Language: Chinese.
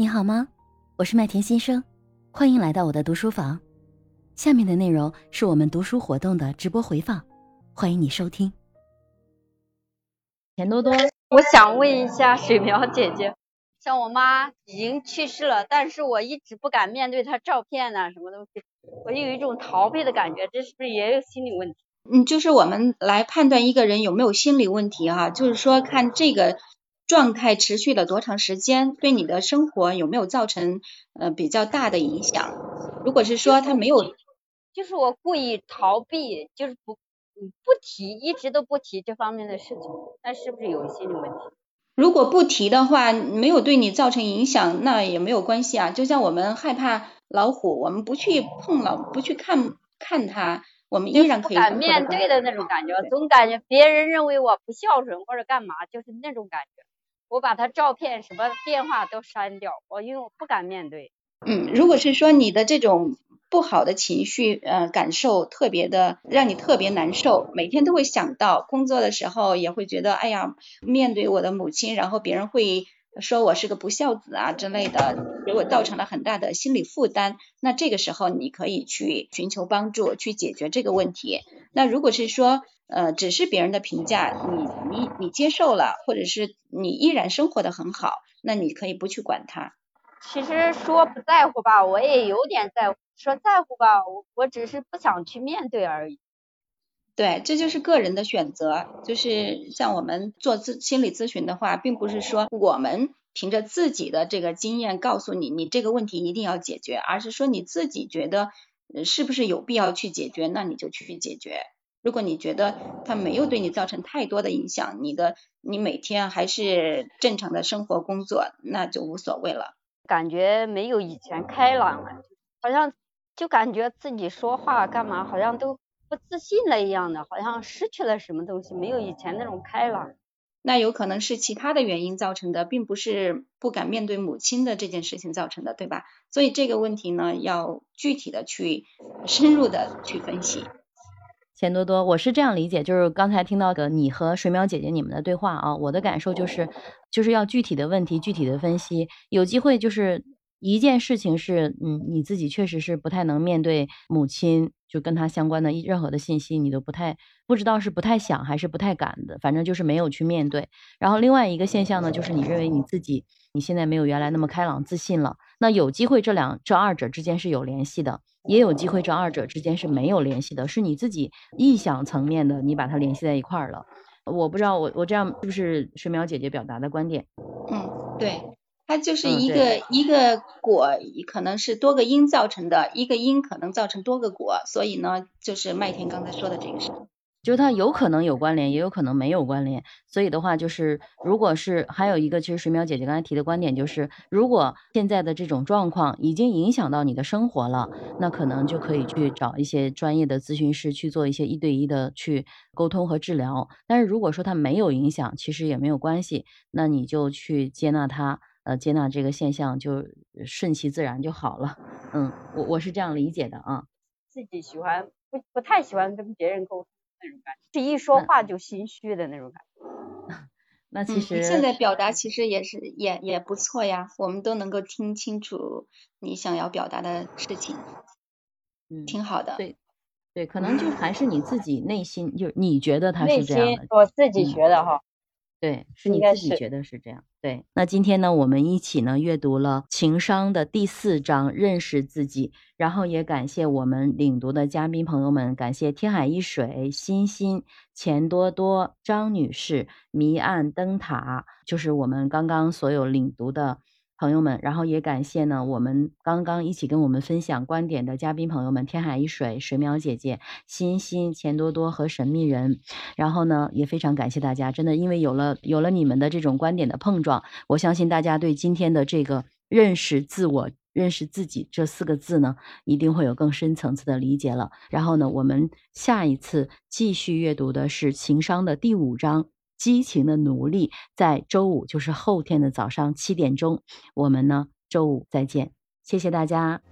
你好吗？我是麦田新生，欢迎来到我的读书房。下面的内容是我们读书活动的直播回放，欢迎你收听。钱多多，我想问一下水苗姐姐，像我妈已经去世了，但是我一直不敢面对她照片呐，什么东西，我就有一种逃避的感觉，这是不是也有心理问题？嗯，就是我们来判断一个人有没有心理问题哈，就是说看这个。状态持续了多长时间？对你的生活有没有造成呃比较大的影响？如果是说他没有，就是我故意逃避，就是不不提，一直都不提这方面的事情，那是不是有心理问题？如果不提的话，没有对你造成影响，那也没有关系啊。就像我们害怕老虎，我们不去碰老，不去看看它，我们依然可以。敢面对的那种感觉，总感觉别人认为我不孝顺或者干嘛，就是那种感觉。我把他照片、什么电话都删掉，我因为我不敢面对。嗯，如果是说你的这种不好的情绪，呃，感受特别的让你特别难受，每天都会想到，工作的时候也会觉得，哎呀，面对我的母亲，然后别人会说我是个不孝子啊之类的，给我造成了很大的心理负担。那这个时候你可以去寻求帮助，去解决这个问题。那如果是说，呃，只是别人的评价，你你你接受了，或者是你依然生活的很好，那你可以不去管他。其实说不在乎吧，我也有点在乎；说在乎吧，我我只是不想去面对而已。对，这就是个人的选择。就是像我们做咨心理咨询的话，并不是说我们凭着自己的这个经验告诉你，你这个问题一定要解决，而是说你自己觉得是不是有必要去解决，那你就去解决。如果你觉得他没有对你造成太多的影响，你的你每天还是正常的生活工作，那就无所谓了。感觉没有以前开朗了，好像就感觉自己说话干嘛好像都不自信了一样的，好像失去了什么东西，没有以前那种开朗。那有可能是其他的原因造成的，并不是不敢面对母亲的这件事情造成的，对吧？所以这个问题呢，要具体的去深入的去分析。钱多多，我是这样理解，就是刚才听到的你和水淼姐姐你们的对话啊，我的感受就是，就是要具体的问题具体的分析。有机会就是一件事情是，嗯，你自己确实是不太能面对母亲，就跟她相关的任何的信息，你都不太不知道是不太想还是不太敢的，反正就是没有去面对。然后另外一个现象呢，就是你认为你自己你现在没有原来那么开朗自信了，那有机会这两这二者之间是有联系的。也有机会，这二者之间是没有联系的，是你自己臆想层面的，你把它联系在一块儿了。我不知道，我我这样是不是水淼姐姐表达的观点？嗯，对，它就是一个一个果，可能是多个因造成的，一个因可能造成多个果，所以呢，就是麦田刚才说的这个事。就是它有可能有关联，也有可能没有关联。所以的话，就是如果是还有一个，其实水淼姐姐刚才提的观点就是，如果现在的这种状况已经影响到你的生活了，那可能就可以去找一些专业的咨询师去做一些一对一的去沟通和治疗。但是如果说它没有影响，其实也没有关系，那你就去接纳它，呃，接纳这个现象，就顺其自然就好了。嗯，我我是这样理解的啊。自己喜欢不不太喜欢跟别人沟通。那种感觉，是一说话就心虚的那种感觉。那其实现在表达其实也是也也不错呀，我们都能够听清楚你想要表达的事情，嗯，挺好的。对，对，可能就还是你自己内心，就你觉得他是这样的。我自己觉得哈。对，是你自己觉得是这样。对，那今天呢，我们一起呢阅读了情商的第四章，认识自己。然后也感谢我们领读的嘉宾朋友们，感谢天海一水、欣欣、钱多多、张女士、迷岸灯塔，就是我们刚刚所有领读的。朋友们，然后也感谢呢，我们刚刚一起跟我们分享观点的嘉宾朋友们，天海一水、水淼姐姐、欣欣、钱多多和神秘人。然后呢，也非常感谢大家，真的，因为有了有了你们的这种观点的碰撞，我相信大家对今天的这个认识自我、认识自己这四个字呢，一定会有更深层次的理解了。然后呢，我们下一次继续阅读的是情商的第五章。激情的努力，在周五，就是后天的早上七点钟，我们呢周五再见，谢谢大家。